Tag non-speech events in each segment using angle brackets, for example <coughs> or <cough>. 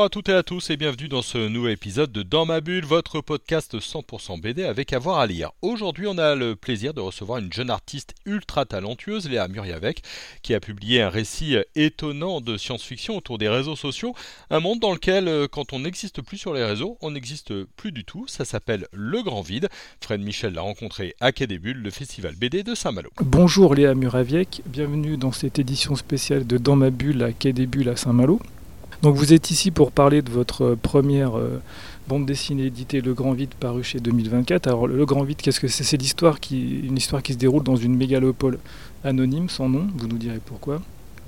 Bonjour à toutes et à tous et bienvenue dans ce nouvel épisode de Dans ma bulle, votre podcast 100% BD avec avoir à lire. Aujourd'hui, on a le plaisir de recevoir une jeune artiste ultra talentueuse, Léa Muriavec, qui a publié un récit étonnant de science-fiction autour des réseaux sociaux, un monde dans lequel, euh, quand on n'existe plus sur les réseaux, on n'existe plus du tout. Ça s'appelle Le Grand Vide. Fred Michel l'a rencontré à Quai des Bulles, le festival BD de Saint-Malo. Bonjour Léa Muraviec, bienvenue dans cette édition spéciale de Dans ma bulle à Quai des Bulles à Saint-Malo. Donc vous êtes ici pour parler de votre première euh, bande dessinée éditée Le Grand Vide paru chez 2024. Alors Le Grand Vide, qu'est-ce que c'est? C'est l'histoire qui, une histoire qui se déroule dans une mégalopole anonyme, sans nom, vous nous direz pourquoi.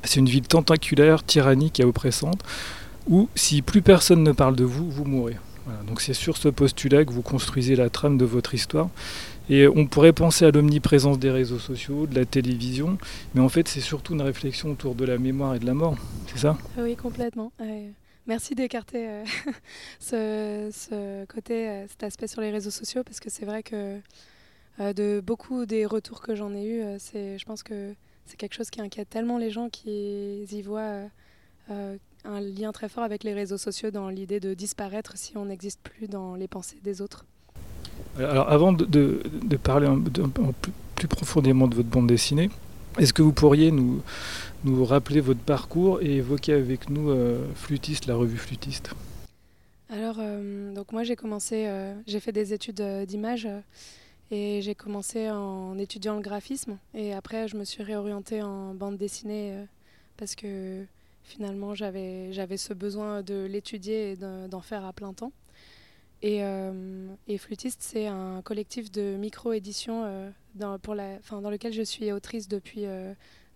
C'est une ville tentaculaire, tyrannique et oppressante, où si plus personne ne parle de vous, vous mourrez. Donc c'est sur ce postulat que vous construisez la trame de votre histoire. Et on pourrait penser à l'omniprésence des réseaux sociaux, de la télévision, mais en fait c'est surtout une réflexion autour de la mémoire et de la mort, c'est ça? Oui, complètement. Merci d'écarter euh, <laughs> ce, côté, euh, cet aspect sur les réseaux sociaux, parce que c'est vrai que euh, de beaucoup des retours que j'en ai eus, je pense que c'est quelque chose qui inquiète tellement les gens qui y voient un lien très fort avec les réseaux sociaux dans l'idée de disparaître si on n'existe plus dans les pensées des autres. Alors avant de, de, de parler un, de, un plus, profondément de votre bande dessinée, est-ce que vous pourriez nous, nous rappeler votre parcours et évoquer avec nous euh, Flutiste, la revue Flutiste? Alors, euh, donc moi j'ai commencé, euh, j'ai fait des études d'image et j'ai commencé en étudiant le graphisme et après je me suis réorientée en bande dessinée parce que finalement j'avais ce besoin de l'étudier et d'en faire à plein temps. Et, euh, et, Flutiste, c'est un collectif de micro-édition euh, dans, dans lequel je suis autrice depuis euh,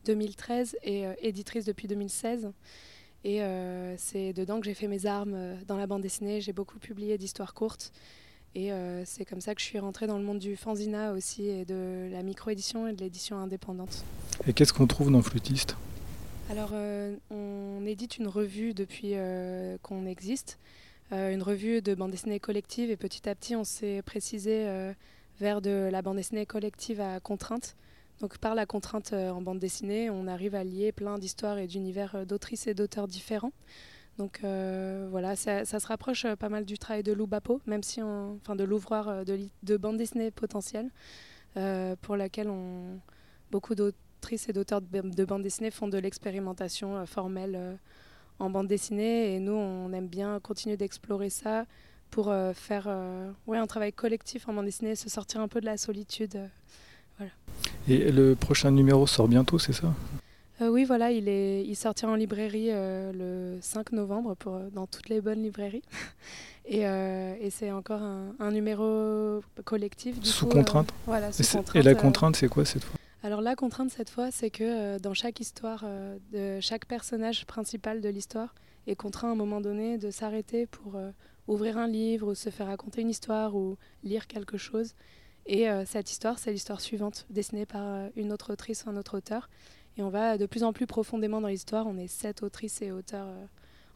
2013 et euh, éditrice depuis 2016. Et euh, c'est dedans que j'ai fait mes armes euh, dans la bande dessinée. J'ai beaucoup publié d'histoires courtes. Et c'est comme ça que je suis rentrée dans le monde du fanzina aussi, et de la micro-édition et de l'édition indépendante. Et qu'est-ce qu'on trouve dans Flutiste Alors, on édite une revue depuis qu'on existe euh, une revue de bande dessinée collective et petit à petit on s'est précisé euh, vers de la bande dessinée collective à contrainte. Donc par la contrainte euh, en bande dessinée, on arrive à lier plein d'histoires et d'univers d'autrices et d'auteurs différents. Donc euh, voilà, ça, se rapproche pas mal du travail de Lou Bapo, même si on, enfin de l'ouvroir de, de, bande dessinée potentielle, euh, pour laquelle on, beaucoup d'autrices et d'auteurs de, de bande dessinée font de l'expérimentation euh, formelle en bande dessinée et nous on aime bien continuer d'explorer ça pour euh, faire euh, ouais, un travail collectif en bande dessinée, se sortir un peu de la solitude. Euh, voilà. Et le prochain numéro sort bientôt, c'est ça? Oui, voilà, il, est, il sortira en librairie le 5 novembre pour, dans toutes les bonnes librairies. <laughs> Et, et c'est encore un, un, numéro collectif. Du sous coup, contrainte voilà, sous contrainte, et la contrainte, c'est quoi cette fois? Alors la contrainte cette fois, c'est que euh, dans chaque histoire, euh, de chaque personnage principal de l'histoire est contraint à un moment donné de s'arrêter pour euh, ouvrir un livre ou se faire raconter une histoire ou lire quelque chose. Et cette histoire, c'est l'histoire suivante, dessinée par une autre autrice ou un autre auteur. Et on va de plus en plus profondément dans l'histoire. On est sept autrices et auteurs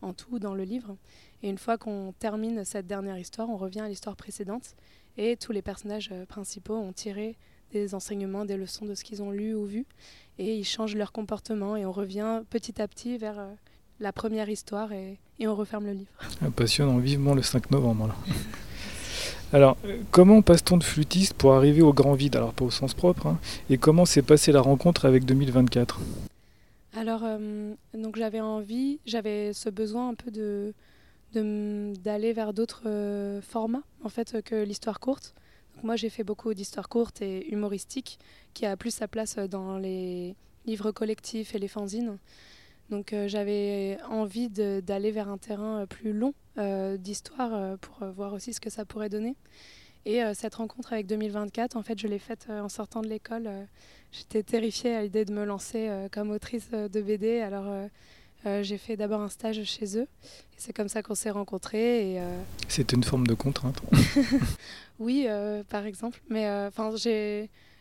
en tout dans le livre. Et une fois qu'on termine cette dernière histoire, on revient à l'histoire précédente. Et tous les personnages principaux ont tiré des enseignements, des leçons de ce qu'ils ont lu ou vu, et ils changent leur comportement, et on revient petit à petit vers euh, la première histoire, et, et, on referme le livre. <laughs> Passionnant, vivement le 5 novembre. Alors, <laughs> alors comment passe-t-on de flûtiste pour arriver au grand vide? Alors pas au sens propre, hein, et comment s'est passée la rencontre avec 2024 Alors, euh, donc j'avais envie, j'avais ce besoin un peu de d'aller vers d'autres euh, formats en fait que l'histoire courte moi, j'ai fait beaucoup d'histoires courtes et humoristiques, qui a plus sa place dans les livres collectifs et les fanzines. Donc euh, j'avais envie d'aller vers un terrain plus long euh, d'histoire euh, pour voir aussi ce que ça pourrait donner. Et euh, cette rencontre avec 2024, en fait, je l'ai faite en sortant de l'école. J'étais terrifiée à l'idée de me lancer comme autrice de BD. Alors euh, j'ai fait d'abord un stage chez eux. Et c'est comme ça qu'on s'est rencontrés. Et, euh... C'était une forme de contrainte <laughs> Oui, euh, par exemple. Mais enfin,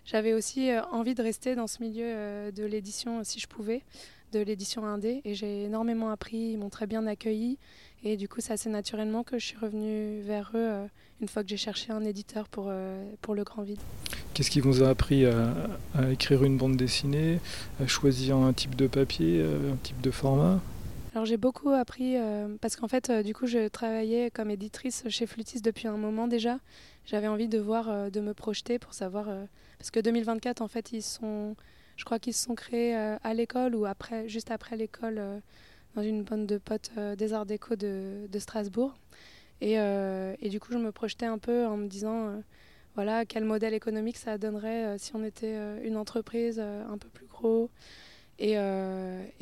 j'avais aussi envie de rester dans ce milieu de l'édition si je pouvais. de l'édition indé et j'ai énormément appris, ils m'ont très bien accueilli et du coup c'est assez naturellement que je suis revenue vers eux euh, une fois que j'ai cherché un éditeur pour, euh, pour le grand vide. Qu'est-ce qui vous a appris à, écrire une bande dessinée, à choisir un type de papier, un type de format? Alors j'ai beaucoup appris parce qu'en fait du coup je travaillais comme éditrice chez Flutis depuis un moment déjà. J'avais envie de voir, de me projeter pour savoir parce que 2024 en fait ils sont je crois qu'ils se sont créés euh, à l'école ou après, juste après l'école euh, dans une bande de potes euh, des arts déco de, de Strasbourg. Et, et, du coup, je me projetais un peu en me disant, voilà, quel modèle économique ça donnerait si on était une entreprise un peu plus gros. Et,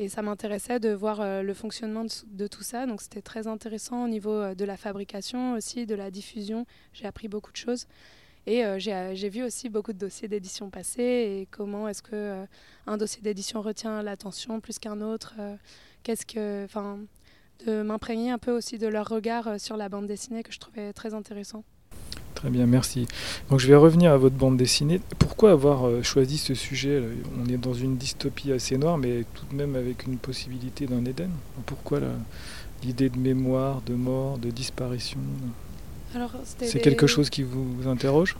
et ça m'intéressait de voir le fonctionnement de, tout ça. Donc c'était très intéressant au niveau de la fabrication aussi, de la diffusion. J'ai appris beaucoup de choses. Et euh, euh, j'ai vu aussi beaucoup de dossiers d'édition passés et comment est-ce que euh, un dossier d'édition retient l'attention plus qu'un autre. Qu'est-ce que, enfin, de m'imprégner un peu aussi de leur regard sur la bande dessinée que je trouvais très intéressant. Très bien, merci. Donc je vais revenir à votre bande dessinée. Pourquoi avoir choisi ce sujet On est dans une dystopie assez noire, mais tout de même avec une possibilité d'un Éden. Pourquoi l'idée de mémoire, de mort, de disparition? C'est quelque chose qui vous, interroge?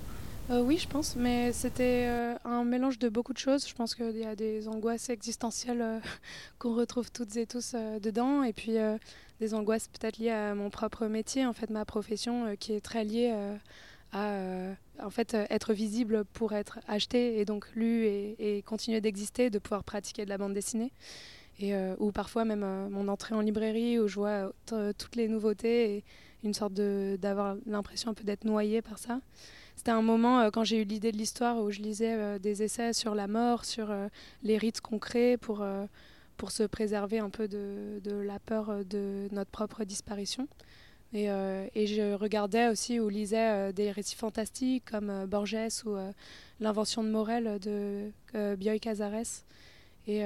Euh, Oui, je pense, mais c'était euh, un mélange de beaucoup de choses. Je pense qu'il y a des angoisses existentielles euh, <laughs> qu'on retrouve toutes et tous dedans, et puis des angoisses peut-être liées à mon propre métier, en fait, ma profession, qui est très liée à en fait, être visible pour être acheté et donc lu et, continuer d'exister, de pouvoir pratiquer de la bande dessinée. Et, ou parfois même mon entrée en librairie où je vois toutes les nouveautés et, une sorte d'avoir l'impression un peu d'être noyé par ça. C'était un moment, euh, quand j'ai eu l'idée de l'histoire, où je lisais euh, des essais sur la mort, sur euh, les rites crée pour, pour se préserver un peu de, de, la peur de notre propre disparition. Et, et je regardais aussi ou lisais des récits fantastiques comme Borges ou L'invention de Morel de Bioy Casares. Et,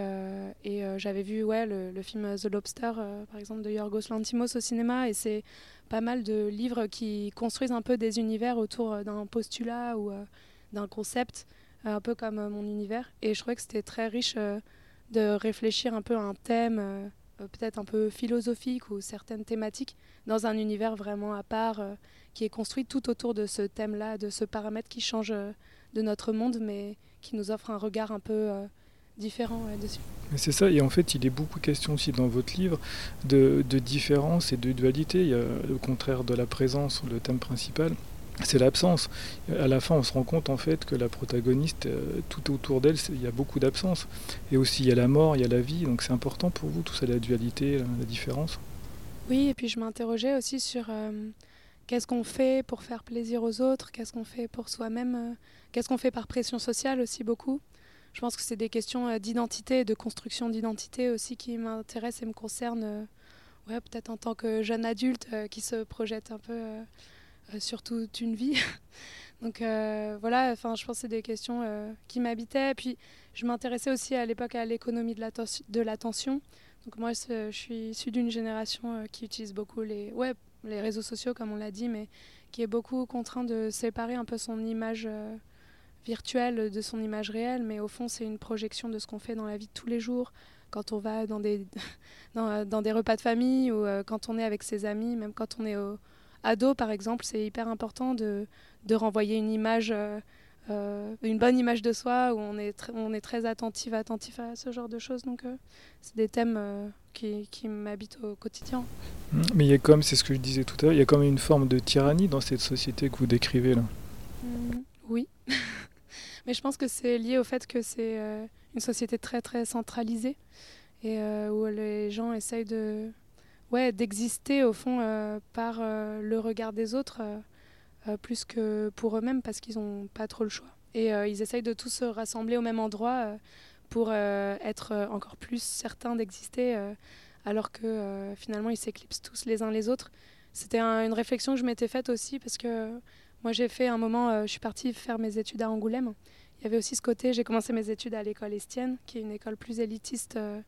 et j'avais vu ouais, le, le, film The Lobster, par exemple, de Yorgos Lantimos au cinéma. Et c'est pas mal de livres qui construisent un peu des univers autour euh, d'un postulat ou euh, d'un concept, euh, un peu comme mon univers. Et je trouvais que c'était très riche de réfléchir un peu à un thème, peut-être un peu philosophique ou certaines thématiques, dans un univers vraiment à part, qui est construit tout autour de ce thème-là, de ce paramètre qui change de notre monde, mais qui nous offre un regard un peu différent dessus. C'est ça, et en fait, il est beaucoup question aussi dans votre livre de, de différence et de dualité. Il y a le contraire de la présence, le thème principal, c'est l'absence. À la fin, on se rend compte en fait que la protagoniste, euh, tout autour d'elle, il y a beaucoup d'absence. Et aussi, il y a la mort, il y a la vie, donc c'est important pour vous, tout ça, la dualité, la, différence? Oui, et puis je m'interrogeais aussi sur euh, qu'est-ce qu'on fait pour faire plaisir aux autres, qu'est-ce qu'on fait pour soi-même, euh, qu'est-ce qu'on fait par pression sociale aussi beaucoup? Je pense que c'est des questions d'identité, de construction d'identité aussi qui m'intéressent et me concernent, ouais, peut-être en tant que jeune adulte qui se projette un peu sur toute une vie. <laughs> Donc voilà, enfin, je pense que c'est des questions qui m'habitaient. Puis je m'intéressais aussi à l'époque à l'économie de l'attention. Donc moi, je suis issue d'une génération qui utilise beaucoup les, ouais, les réseaux sociaux, comme on l'a dit, mais qui est beaucoup contraint de séparer un peu son image virtuelle de son image réelle, mais au fond, c'est une projection de ce qu'on fait dans la vie de tous les jours, quand on va dans des, <laughs> dans, des repas de famille ou euh, quand on est avec ses amis, même quand on est au, ado, par exemple, c'est hyper important de, de, renvoyer une image, euh, euh, une bonne image de soi, où on est, on est très attentif, attentif à ce genre de choses. Donc, c'est des thèmes qui, qui m'habitent au quotidien. Mmh, mais il y a comme, c'est ce que je disais tout à l'heure, il y a comme une forme de tyrannie dans cette société que vous décrivez là. Mmh, oui. <laughs> Mais je pense que c'est lié au fait que c'est euh, une société très très centralisée et euh, où les gens essayent de ouais, d'exister au fond euh, par le regard des autres plus que pour eux-mêmes parce qu'ils n'ont pas trop le choix. Et ils essayent de tous se rassembler au même endroit pour être encore plus certains d'exister alors que finalement ils s'éclipsent tous les uns les autres. C'était une réflexion que je m'étais faite aussi parce que moi, j'ai fait un moment, euh, je suis partie faire mes études à Angoulême. Il y avait aussi ce côté, j'ai commencé mes études à l'école Estienne, qui est une école plus élitiste euh,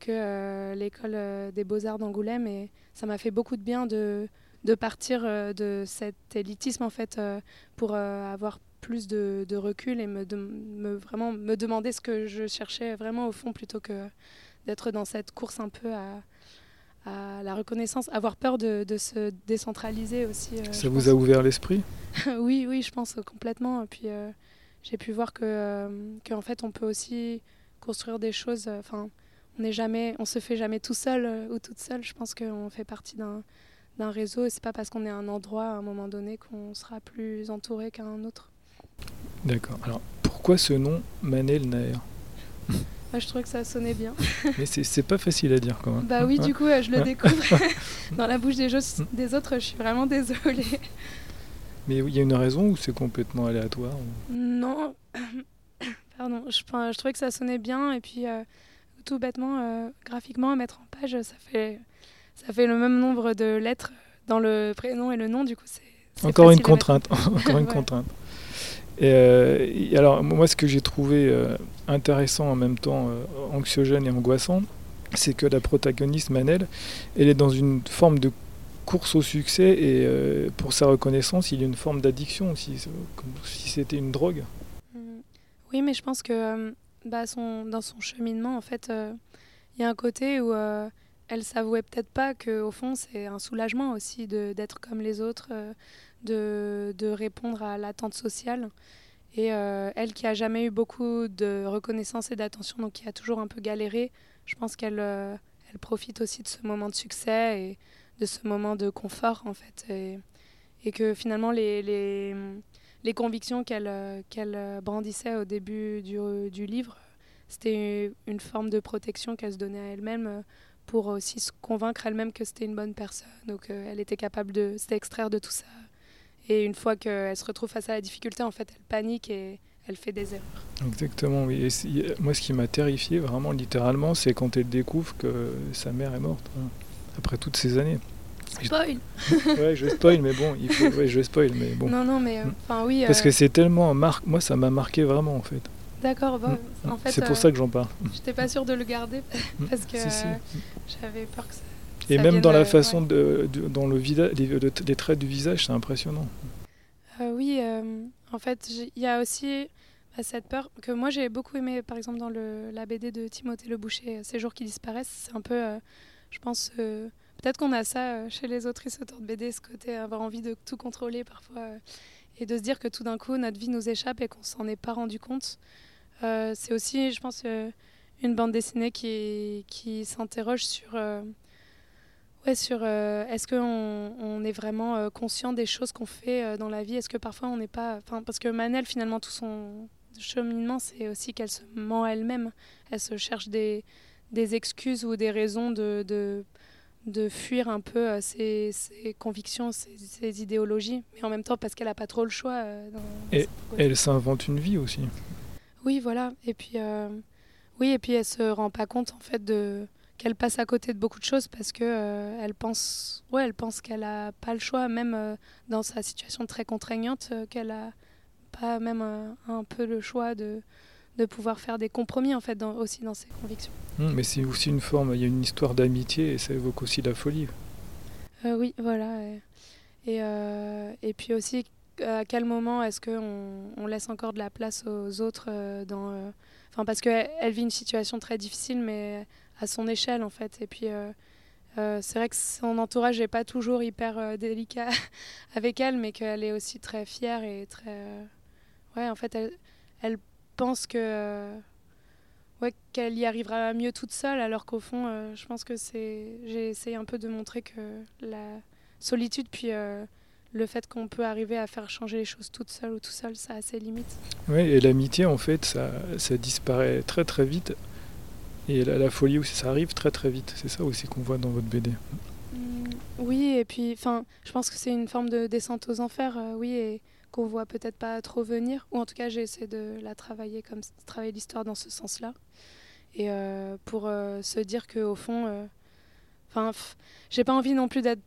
que euh, l'école des beaux-arts d'Angoulême. Et ça m'a fait beaucoup de bien de, de partir de cet élitisme, en fait, pour avoir plus de, recul et me, me, vraiment me demander ce que je cherchais vraiment au fond plutôt que d'être dans cette course un peu à, à la reconnaissance, avoir peur de, de se décentraliser aussi. euh, Ça vous pense. a ouvert l'esprit? <laughs> Oui, oui, je pense euh, complètement. Et puis euh, j'ai pu voir que euh, qu'en fait on peut aussi construire des choses. euh, Enfin, on n'est jamais, on se fait jamais tout seul euh, ou toute seule. Je pense qu'on fait partie d'un réseau et c'est pas parce qu'on est à un endroit à un moment donné qu'on sera plus entouré qu'un autre. D'accord. Alors, pourquoi ce nom Manel Naer? Moi, je trouvais que ça sonnait bien. <laughs> Mais c'est- pas facile à dire quand même. bah oui, du coup, euh, je le découvre <laughs> dans la bouche des, Mm. des autres. Je suis vraiment désolée. Mais il y a une raison ou c'est complètement aléatoire ou- Non, <coughs> pardon, je, je trouvais que ça sonnait bien et puis euh, tout bêtement, euh, graphiquement, à mettre en page, ça fait, ça fait le même nombre de lettres dans le prénom et le nom, du coup c'est... Encore une contrainte. <laughs> Encore une Ouais. contrainte. Et, euh, et alors, moi, ce que j'ai trouvé euh, intéressant en même temps euh, anxiogène et angoissant, c'est que la protagoniste Manel, elle est dans une forme de course au succès et pour sa reconnaissance, il y a une forme d'addiction aussi, comme si c'était une drogue. Mm. Oui, mais je pense que bah, son, dans son cheminement, en fait, euh, il y a un côté où euh, elle s'avouait peut-être pas qu'au fond, c'est un soulagement aussi d'être comme les autres, euh, de, de répondre à l'attente sociale. Et elle qui a jamais eu beaucoup de reconnaissance et d'attention, donc qui a toujours un peu galéré, je pense qu'elle elle profite aussi de ce moment de succès et de ce moment de confort, en fait. Et, et que finalement, les, les, les convictions qu'elle euh, qu'elle euh, brandissait au début du, livre, c'était une forme de protection qu'elle se donnait à elle-même euh, pour aussi se convaincre elle-même que c'était une bonne personne ou qu'elle était capable de s'extraire de tout ça. Et une fois qu'elle se retrouve face à la difficulté, en fait, elle panique et elle fait des erreurs. Exactement, oui. Et moi, ce qui m'a terrifié, vraiment, littéralement, c'est quand elle découvre que sa mère est morte, hein, après toutes ces années. Spoil <laughs> Ouais, je spoil, mais bon, il faut... ouais, je spoil, mais bon. Non, non, mais euh, enfin oui. Parce euh, que c'est tellement mar... moi ça m'a marqué vraiment en fait. D'accord, bon, Mm. en fait, c'est pour euh, ça que j'en parle. j'étais pas sûre de le garder Mm. <laughs> parce que Si, si. j'avais peur que ça. Et ça même dans la euh, façon ouais. de, de- dans le vida... les, le- les traits du visage, c'est impressionnant. Euh, oui, euh, en fait, il y a aussi bah, cette peur que moi j'ai beaucoup aimé, par exemple, dans le, la BD de Timothée Le Boucher, Ces jours qui disparaissent. C'est un peu, je pense, peut-être qu'on a ça euh, chez les autrices auteurs de BD, ce côté avoir envie de tout contrôler parfois euh, et de se dire que tout d'un coup notre vie nous échappe et qu'on s'en est pas rendu compte. Euh, c'est aussi, je pense, une bande dessinée qui, qui s'interroge sur. Ouais, sur est-ce qu'on on est vraiment conscient des choses qu'on fait dans la vie? Est-ce que parfois on n'est pas. Parce que Manel, finalement, tout son cheminement, c'est aussi qu'elle se ment elle-même. Elle se cherche des, des excuses ou des raisons de, de fuir un peu euh, ses, ses convictions, ses, ses idéologies. Mais en même temps, parce qu'elle n'a pas trop le choix. euh, dans- dans Et. Elle s'invente une vie aussi. Oui, voilà. Et puis, euh, oui, et puis elle se rend pas compte en fait de qu'elle passe à côté de beaucoup de choses parce que euh, elle pense, ouais, elle pense qu'elle a pas le choix, même euh, dans sa situation très contraignante, qu'elle a pas même un peu le choix de de pouvoir faire des compromis en fait dans- aussi dans ses convictions. Hum, Mais c'est aussi une forme, il y a une histoire d'amitié et ça évoque aussi la folie. Euh, oui, voilà. Et, et, euh, et puis aussi, à quel moment est-ce qu'on on laisse encore de la place aux autres euh, dans, Enfin, parce qu'elle elle vit une situation très difficile, mais à son échelle, en fait. Et puis, euh, c'est vrai que son entourage n'est pas toujours hyper euh, délicat <laughs> avec elle, mais qu'elle est aussi très fière et très... euh, Ouais, en fait, elle, elle pense que... euh, ouais, qu'elle y arrivera mieux toute seule, alors qu'au fond, euh, je pense que c'est. J'ai essayé un peu de montrer que la solitude, puis euh, le fait qu'on peut arriver à faire changer les choses toute seule ou tout seul, ça a ses limites. Oui, et l'amitié en fait, ça, ça disparaît très très vite. Et la, la folie aussi, ça arrive très très vite. C'est ça aussi qu'on voit dans votre BD. Mm, oui, et puis, enfin, je pense que c'est une forme de descente aux enfers, euh, oui, et qu'on voit peut-être pas trop venir. Ou en tout cas, j'ai essayé de la travailler comme travailler l'histoire dans ce sens-là, et euh, pour euh, se dire que au fond, euh, enfin, j'ai pas envie non plus d'être,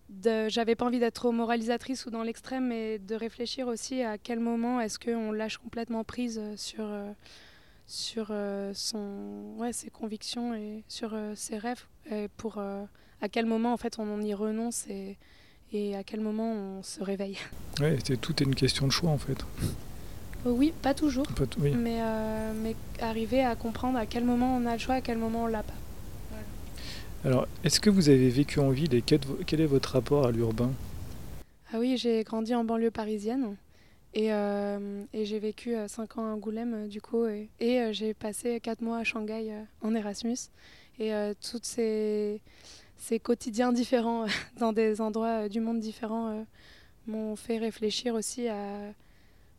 j'avais pas envie d'être trop moralisatrice ou dans l'extrême, mais de réfléchir aussi à quel moment est-ce qu'on lâche complètement prise sur sur son, ouais, ses convictions et sur ses rêves, et pour à quel moment en fait on y renonce et, et à quel moment on se réveille? Ouais, c'est tout est une question de choix en fait. Oui, pas toujours, Pas t- oui. mais, euh, mais arriver à comprendre à quel moment on a le choix, à quel moment on l'a pas. Alors, est-ce que vous avez vécu en ville et quel est votre rapport à l'urbain? Ah oui, j'ai grandi en banlieue parisienne et, et j'ai vécu 5 ans à Angoulême du coup et, et j'ai passé 4 mois à Shanghai en Erasmus et toutes ces, ces quotidiens différents <laughs> dans des endroits du monde différents m'ont fait réfléchir aussi à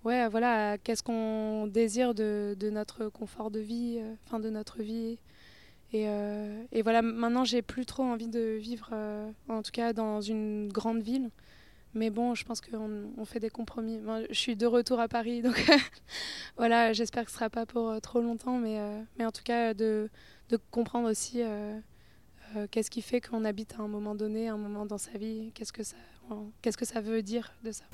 ouais voilà qu'est-ce qu'on désire de, notre confort de vie enfin de notre vie et, euh, et, voilà, maintenant, j'ai plus trop envie de vivre, euh, en tout cas dans une grande ville. Mais bon, je pense qu'on on fait des compromis. je suis de retour à Paris, <laughs> donc <laughs> voilà, j'espère que ce ne sera pas pour euh, trop longtemps. Mais, mais en tout cas, de, de comprendre aussi qu'est-ce qui fait qu'on habite à un moment donné, un moment dans sa vie, qu'est-ce que ça, qu'est-ce que ça veut dire de ça?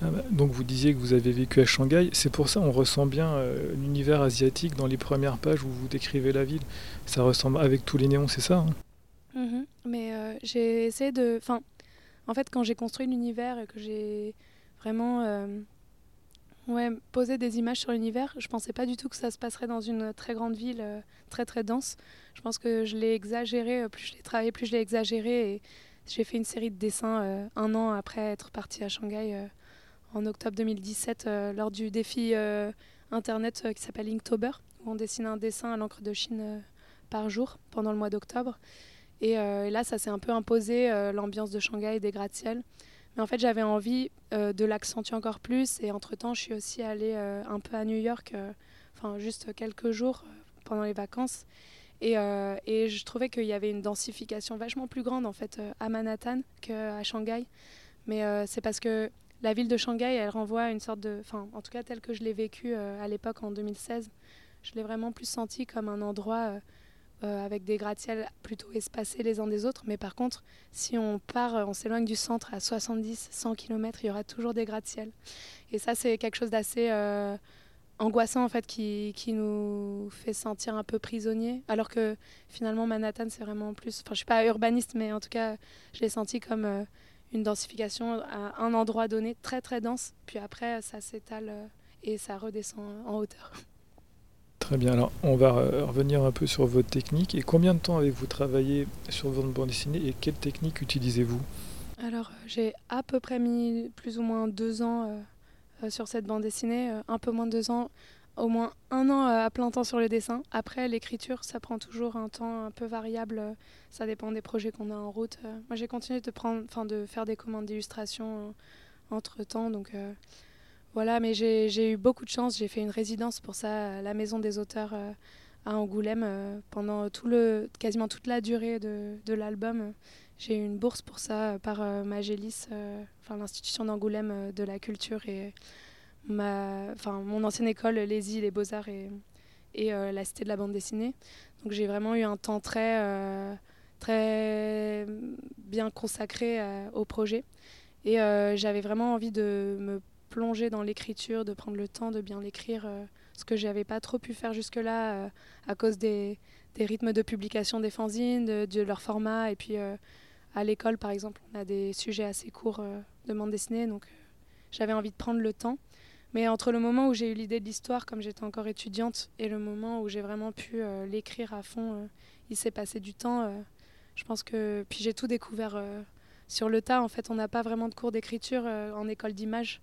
Ah bah, donc vous disiez que vous avez vécu à Shanghai, c'est pour ça on ressent bien euh, l'univers asiatique dans les premières pages où vous décrivez la ville. Ça ressemble avec tous les néons, c'est ça hein? Mm-hmm. Mais euh, j'ai essayé de... Enfin, en fait, quand j'ai construit l'univers et que j'ai vraiment euh, ouais, posé des images sur l'univers, je pensais pas du tout que ça se passerait dans une très grande ville, très très dense. Je pense que je l'ai exagéré, plus je l'ai travaillé, plus je l'ai exagéré. Et j'ai fait une série de dessins un an après être partie à Shanghai en octobre 2017 euh, lors du défi euh, internet euh, qui s'appelle Inktober, où on dessine un dessin à l'encre de Chine par jour pendant le mois d'octobre. Et, là, ça s'est un peu imposé, l'ambiance de Shanghai, des gratte-ciel. Mais en fait, j'avais envie de l'accentuer encore plus. Et entre-temps, je suis aussi allée un peu à New York, enfin juste quelques jours pendant les vacances. Et, et je trouvais qu'il y avait une densification vachement plus grande en fait à Manhattan qu'à Shanghai. Mais c'est parce que la ville de Shanghai, elle renvoie à une sorte de. Enfin, en tout cas, tel que je l'ai vécu euh, à l'époque en 2016, je l'ai vraiment plus senti comme un endroit euh, euh, avec des gratte-ciels plutôt espacés les uns des autres. Mais par contre, si on part, on s'éloigne du centre à 70, 100 km, il y aura toujours des gratte-ciels. Et ça, c'est quelque chose d'assez angoissant en fait qui, qui, nous fait sentir un peu prisonniers alors que finalement Manhattan c'est vraiment plus enfin je suis pas urbaniste mais en tout cas je l'ai senti comme une densification à un endroit donné très très dense, puis après ça s'étale euh, et ça redescend en hauteur. <laughs> Très bien, alors on va revenir un peu sur votre technique. Et combien de temps avez-vous travaillé sur votre bande dessinée et quelle technique utilisez-vous? Alors j'ai à peu près mis plus ou moins deux ans euh, sur cette bande dessinée, euh, un peu moins de deux ans au moins un an euh, à plein temps sur le dessin. Après, l'écriture, ça prend toujours un temps un peu variable. Euh, ça dépend des projets qu'on a en route. Euh. Moi, j'ai continué de, prendre, de faire des commandes d'illustration entre temps. Donc voilà, mais j'ai eu beaucoup de chance. J'ai fait une résidence pour ça à la Maison des auteurs à Angoulême pendant tout le, quasiment toute la durée de, l'album. J'ai eu une bourse pour ça par Magélis, enfin l'institution d'Angoulême de la culture et ma, mon ancienne école, les les Beaux-Arts et, euh, la Cité de la bande dessinée. Donc j'ai vraiment eu un temps très, euh, très bien consacré euh, au projet. Et j'avais vraiment envie de me plonger dans l'écriture, de prendre le temps de bien l'écrire, ce que j'avais pas trop pu faire jusque-là à cause des, rythmes de publication des fanzines, de, leur format. Et puis à l'école, par exemple, on a des sujets assez courts de bande dessinée. Donc j'avais envie de prendre le temps. Mais entre le moment où j'ai eu l'idée de l'histoire, comme j'étais encore étudiante, et le moment où j'ai vraiment pu euh, l'écrire à fond, euh, il s'est passé du temps. Euh, je pense que. Puis j'ai tout découvert sur le tas. En fait, on n'a pas vraiment de cours d'écriture en école d'image,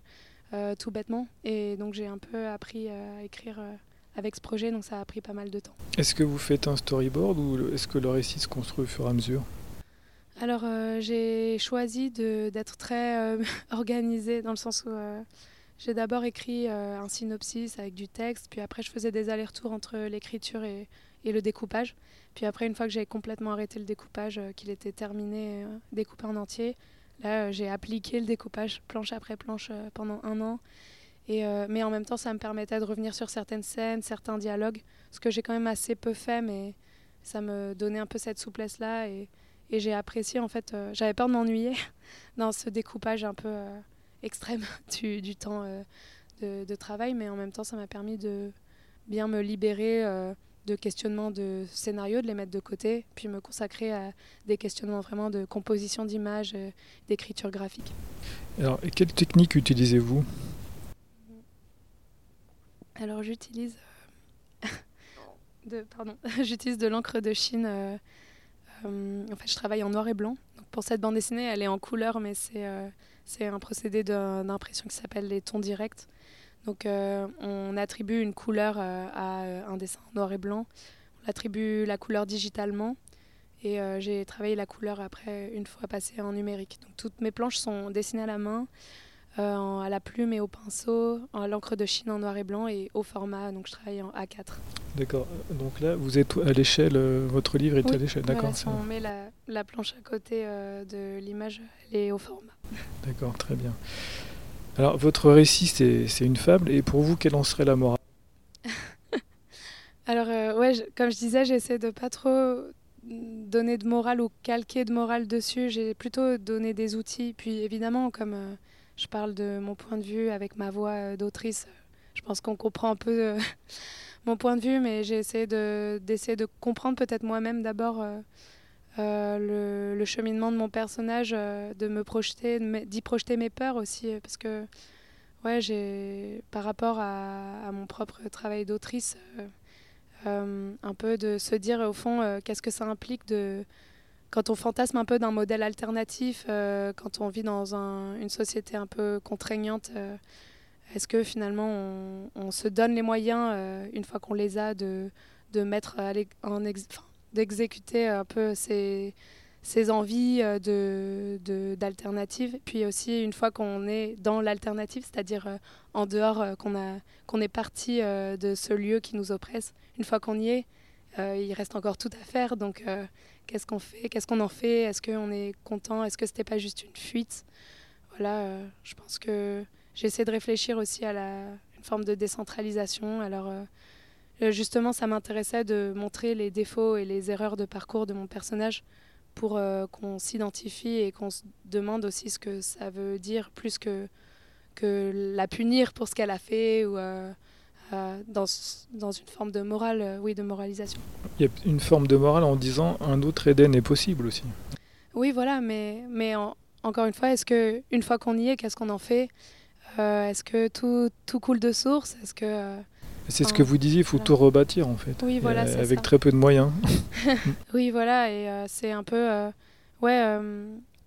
tout bêtement. Et donc j'ai un peu appris à écrire avec ce projet, donc ça a pris pas mal de temps. Est-ce que vous faites un storyboard ou est-ce que le récit se construit au fur et à mesure? Alors j'ai choisi d'être très <laughs> organisée dans le sens où j'ai d'abord écrit euh, un synopsis avec du texte, puis après je faisais des allers-retours entre l'écriture et, le découpage. Puis après, une fois que j'ai complètement arrêté le découpage, euh, qu'il était terminé, euh, découpé en entier, là j'ai appliqué le découpage planche après planche pendant un an. Et, mais en même temps, ça me permettait de revenir sur certaines scènes, certains dialogues, ce que j'ai quand même assez peu fait, mais ça me donnait un peu cette souplesse-là. Et, et j'ai apprécié, en fait, j'avais peur de m'ennuyer <laughs> dans ce découpage un peu extrême <laughs> du, temps euh, de, travail, mais en même temps, ça m'a permis de bien me libérer euh, de questionnements de scénario, de les mettre de côté, puis me consacrer à des questionnements vraiment de composition d'images, euh, d'écriture graphique. Alors, et quelle technique utilisez-vous? Alors, j'utilise <laughs> de, pardon, <laughs> j'utilise de l'encre de Chine en fait, je travaille en noir et blanc. Donc, pour cette bande dessinée, elle est en couleur, mais c'est c'est un procédé d'impression qui s'appelle les tons directs. Donc, on attribue une couleur à un dessin noir et blanc. On attribue la couleur digitalement. Et j'ai travaillé la couleur après, une fois passé en numérique. Donc, toutes mes planches sont dessinées à la main. Euh, à la plume et au pinceau, à l'encre de Chine en noir et blanc et au format. Donc je travaille en A4. D'accord. Donc là, vous êtes à l'échelle, euh, votre livre est à l'échelle. D'accord. si on met la, la, planche à côté euh, de l'image, elle est au format. D'accord, très bien. Alors, votre récit, c'est une fable. Et pour vous, quelle en serait la morale? <laughs> Alors, ouais, comme je disais, j'essaie de pas trop donner de morale ou calquer de morale dessus. J'ai plutôt donné des outils. Puis évidemment, comme je parle de mon point de vue avec ma voix euh, d'autrice. Je pense qu'on comprend un peu euh, <laughs> mon point de vue, mais j'ai essayé d'essayer de, comprendre peut-être moi-même d'abord euh, le, cheminement de mon personnage, de me projeter, d'y projeter mes peurs aussi, parce que ouais, j'ai par rapport à, mon propre travail d'autrice, un peu de se dire au fond qu'est-ce que ça implique de quand on fantasme un peu d'un modèle alternatif, euh, quand on vit dans une société un peu contraignante, euh, est-ce que finalement on, se donne les moyens, euh, une fois qu'on les a, de, de mettre en d'exécuter un peu ces, ces envies d'alternatives. De, Puis aussi, une fois qu'on est dans l'alternative, c'est-à-dire en dehors, qu'on qu'on est parti de ce lieu qui nous oppresse, une fois qu'on y est, il reste encore tout à faire. Donc Qu'est-ce qu'on fait? Qu'est-ce qu'on en fait? Est-ce qu'on est content? Est-ce que c'était pas juste une fuite? Voilà, euh, je pense que j'essaie de réfléchir aussi à la, une forme de décentralisation. Alors, euh, euh, justement, ça m'intéressait de montrer les défauts et les erreurs de parcours de mon personnage pour qu'on s'identifie et qu'on se demande aussi ce que ça veut dire plus que, que la punir pour ce qu'elle a fait ou euh, dans, dans, une forme de morale, euh, oui, de moralisation. Il y a une forme de morale en disant un autre Éden est possible aussi. Oui, voilà, mais, mais encore une fois, est-ce que une fois qu'on y est, qu'est-ce qu'on en fait? Euh, Est-ce que tout, tout, coule de source? Est-ce que c'est ce que vous disiez, il faut tout rebâtir en fait. Oui, voilà, avec très peu de moyens. <laughs> <laughs> oui, voilà, et c'est un peu, ouais,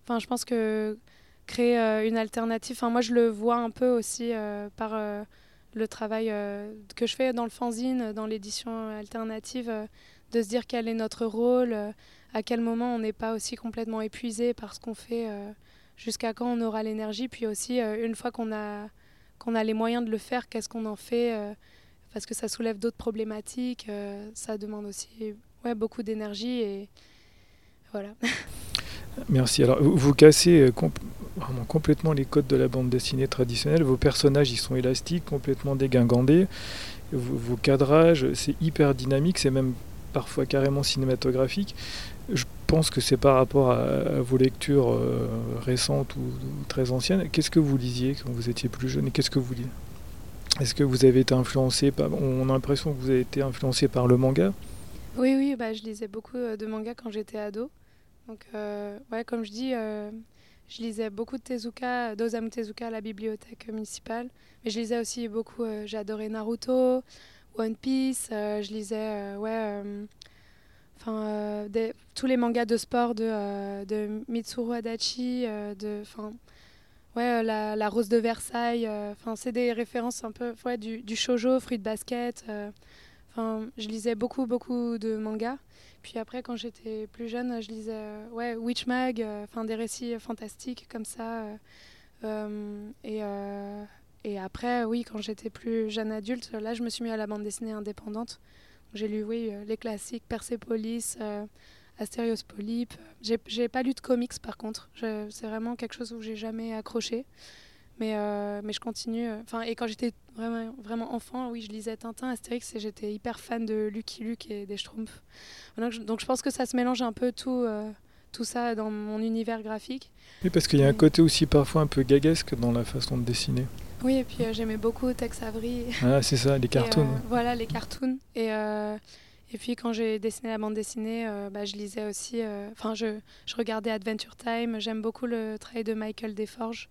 enfin, je pense que créer une alternative. Enfin, moi, je le vois un peu aussi par le travail euh, que je fais dans le fanzine, dans l'édition alternative, euh, de se dire quel est notre rôle, euh, à quel moment on n'est pas aussi complètement épuisé par ce qu'on fait, jusqu'à quand on aura l'énergie, puis aussi une fois qu'on a, qu'on a les moyens de le faire, qu'est-ce qu'on en fait, parce que ça soulève d'autres problématiques, ça demande aussi ouais, beaucoup d'énergie et voilà. <laughs> Merci. Alors, vous cassez vraiment complètement les codes de la bande dessinée traditionnelle. Vos personnages, ils sont élastiques, complètement dégingandés. Vos, cadrages, c'est hyper dynamique, c'est même parfois carrément cinématographique. Je pense que c'est par rapport à, vos lectures euh, récentes ou, très anciennes. Qu'est-ce que vous lisiez quand vous étiez plus jeune et qu'est-ce que vous lisez Est-ce que vous avez été influencé par... On a l'impression que vous avez été influencé par le manga? Oui, oui, bah, je lisais beaucoup euh, de mangas quand j'étais ado. Donc, euh, ouais, comme je dis, je lisais beaucoup de Tezuka, d'Osamu Tezuka à la bibliothèque municipale. Mais je lisais aussi beaucoup, euh, j'adorais Naruto, One Piece, euh, je lisais euh, ouais, enfin tous les mangas de sport de, de Mitsuru Adachi, de, ouais, la, la, Rose de Versailles. Enfin, c'est des références un peu ouais, du, du shojo, fruit de basket. Enfin, je lisais beaucoup, beaucoup de mangas. Puis après, quand j'étais plus jeune, je lisais euh, ouais, Witch Mag, euh, enfin des récits fantastiques comme ça. Euh, et, et après, oui, quand j'étais plus jeune adulte, là, je me suis mis à la bande dessinée indépendante. J'ai lu, oui, les classiques, Persepolis, Astérios Polype. J'ai pas lu de comics, par contre. C'est vraiment quelque chose où j'ai jamais accroché. Mais, euh, mais je continue. Euh, enfin, et quand j'étais vraiment, vraiment enfant, oui, je lisais Tintin, Astérix et j'étais hyper fan de Lucky Luke et des Schtroumpfs. Donc je, donc je pense que ça se mélange un peu tout, euh, tout ça dans mon univers graphique. Oui, parce qu'il y a un côté aussi parfois un peu gaguesque dans la façon de dessiner. Oui, et puis j'aimais beaucoup Tex Avery. Ah, c'est ça, les cartoons. voilà, les cartoons. Et, et puis quand j'ai dessiné la bande dessinée, bah, je lisais aussi. Enfin, je, regardais Adventure Time. J'aime beaucoup le travail de Michael Desforges.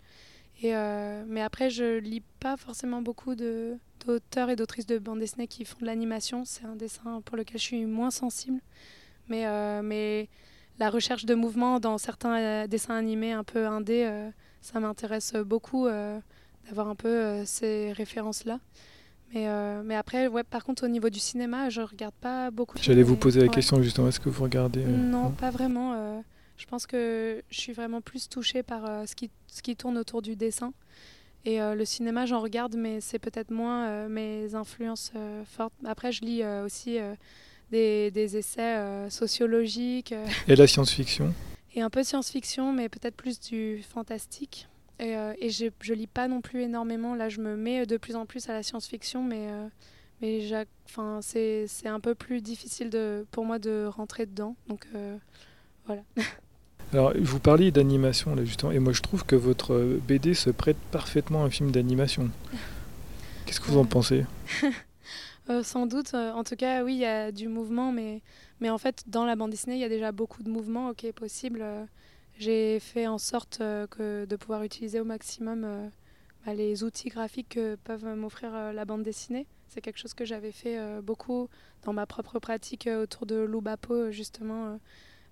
Euh, mais après, je lis pas forcément beaucoup d'auteurs et d'autrices de bande dessinée qui font de l'animation. C'est un dessin pour lequel je suis moins sensible. Mais, euh, mais la recherche de mouvement dans certains dessins animés un peu indés, ça m'intéresse beaucoup d'avoir un peu ces références-là. Mais, mais, après, ouais, par contre, au niveau du cinéma, je regarde pas beaucoup. J'allais vous poser la question justement, est-ce que vous regardez non, pas vraiment. je pense que je suis vraiment plus touchée par ce, qui, ce qui tourne autour du dessin. Et euh, le cinéma, j'en regarde, mais c'est peut-être moins euh, mes influences euh, fortes. Après, je lis aussi des, des, essais sociologiques. Et la science-fiction? Et un peu science-fiction, mais peut-être plus du fantastique. Et, et je ne lis pas non plus énormément. Là, je me mets de plus en plus à la science-fiction, mais, mais c'est un peu plus difficile de, pour moi de rentrer dedans. Donc voilà. <laughs> Alors, vous parliez d'animation, là, justement, et moi je trouve que votre BD se prête parfaitement à un film d'animation. <laughs> Qu'est-ce que vous en pensez? <laughs> Euh, Sans doute. Euh, en tout cas, oui, il y a du mouvement, mais, mais en fait, dans la bande dessinée, il y a déjà beaucoup de mouvements, ok, possible. Euh, j'ai fait en sorte que de pouvoir utiliser au maximum bah, les outils graphiques que peuvent m'offrir la bande dessinée. C'est quelque chose que j'avais fait beaucoup dans ma propre pratique autour de Loubapo, justement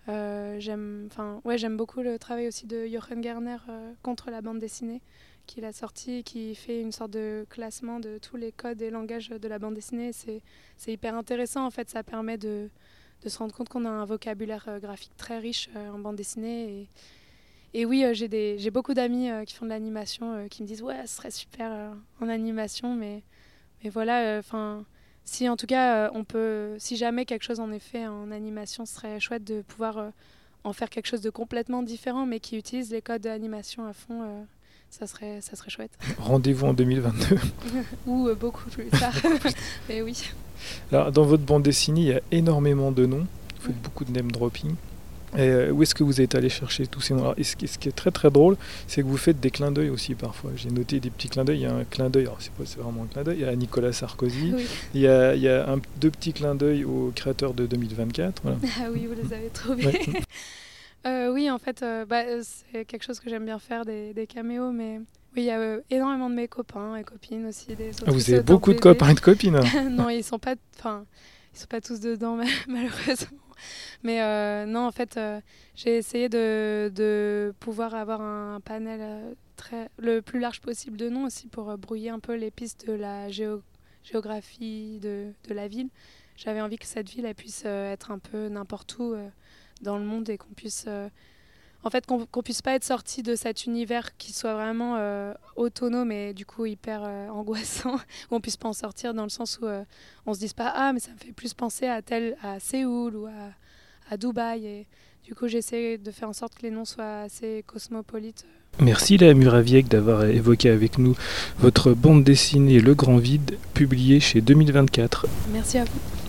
euh, j'aime, ouais, j'aime beaucoup le travail aussi de Jochen Gerner euh, contre la bande dessinée qu'il a sorti, qui fait une sorte de classement de tous les codes et langages de la bande dessinée. C'est hyper intéressant en fait, ça permet de, de se rendre compte qu'on a un vocabulaire euh, graphique très riche en bande dessinée. Et, oui, j'ai, des, j'ai beaucoup d'amis qui font de l'animation qui me disent ouais, ce serait super en animation, mais, mais voilà, si en tout cas euh, on peut, si jamais quelque chose en effet en animation serait chouette de pouvoir euh, en faire quelque chose de complètement différent, mais qui utilise les codes d'animation à fond, euh, ça serait, ça serait chouette. <laughs> Rendez-vous en 2022. <laughs> Ou beaucoup plus tard. <laughs> mais oui. Alors, dans votre bande dessinée, il y a énormément de noms. Vous faites beaucoup de name dropping. Et euh, où est-ce que vous êtes allé chercher tous ces noms? Et ce, qui, est très très drôle, c'est que vous faites des clins d'œil aussi parfois. J'ai noté des petits clins d'œil. Il y a un clin d'œil, alors c'est pas vraiment un clin d'œil, il y a Nicolas Sarkozy. Il y a, il y a un, deux petits clins d'œil au créateur de 2024. Ah oui, vous les avez trouvés. Euh, oui, en fait, euh, bah, c'est quelque chose que j'aime bien faire, des, des caméos, mais oui, il y a énormément de mes copains et copines aussi. Des ah, vous avez beaucoup de copains et de copines hein. <laughs> Non, ils sont pas, enfin, ils sont pas tous dedans, <laughs> malheureusement. Mais euh, non, en fait, euh, j'ai essayé de, de, pouvoir avoir un panel euh, très, le plus large possible de noms aussi pour brouiller un peu les pistes de la géographie de, de, la ville. J'avais envie que cette ville elle puisse être un peu n'importe où dans le monde et qu'on puisse en fait qu'on qu puisse pas être sorti de cet univers qui soit vraiment autonome et du coup hyper angoissant <laughs> qu'on puisse pas en sortir dans le sens où on se dise pas ah mais ça me fait plus penser à tel à Séoul ou à à Dubaï. Et du coup, j'essaie de faire en sorte que les noms soient assez cosmopolites. Merci la Muraviec d'avoir évoqué avec nous votre bande dessinée Le Grand Vide, publiée chez 2024. Merci à vous.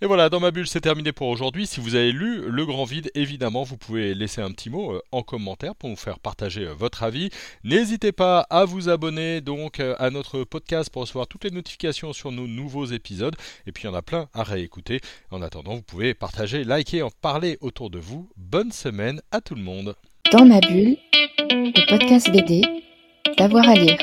Et voilà, dans ma bulle, c'est terminé pour aujourd'hui. Si vous avez lu Le Grand Vide, évidemment, vous pouvez laisser un petit mot euh, en commentaire pour nous faire partager euh, votre avis. N'hésitez pas à vous abonner donc euh, à notre podcast pour recevoir toutes les notifications sur nos nouveaux épisodes. Et puis, il y en a plein à réécouter. En attendant, vous pouvez partager, liker, en parler autour de vous. Bonne semaine à tout le monde. Dans ma bulle, le podcast BD, d'avoir à lire.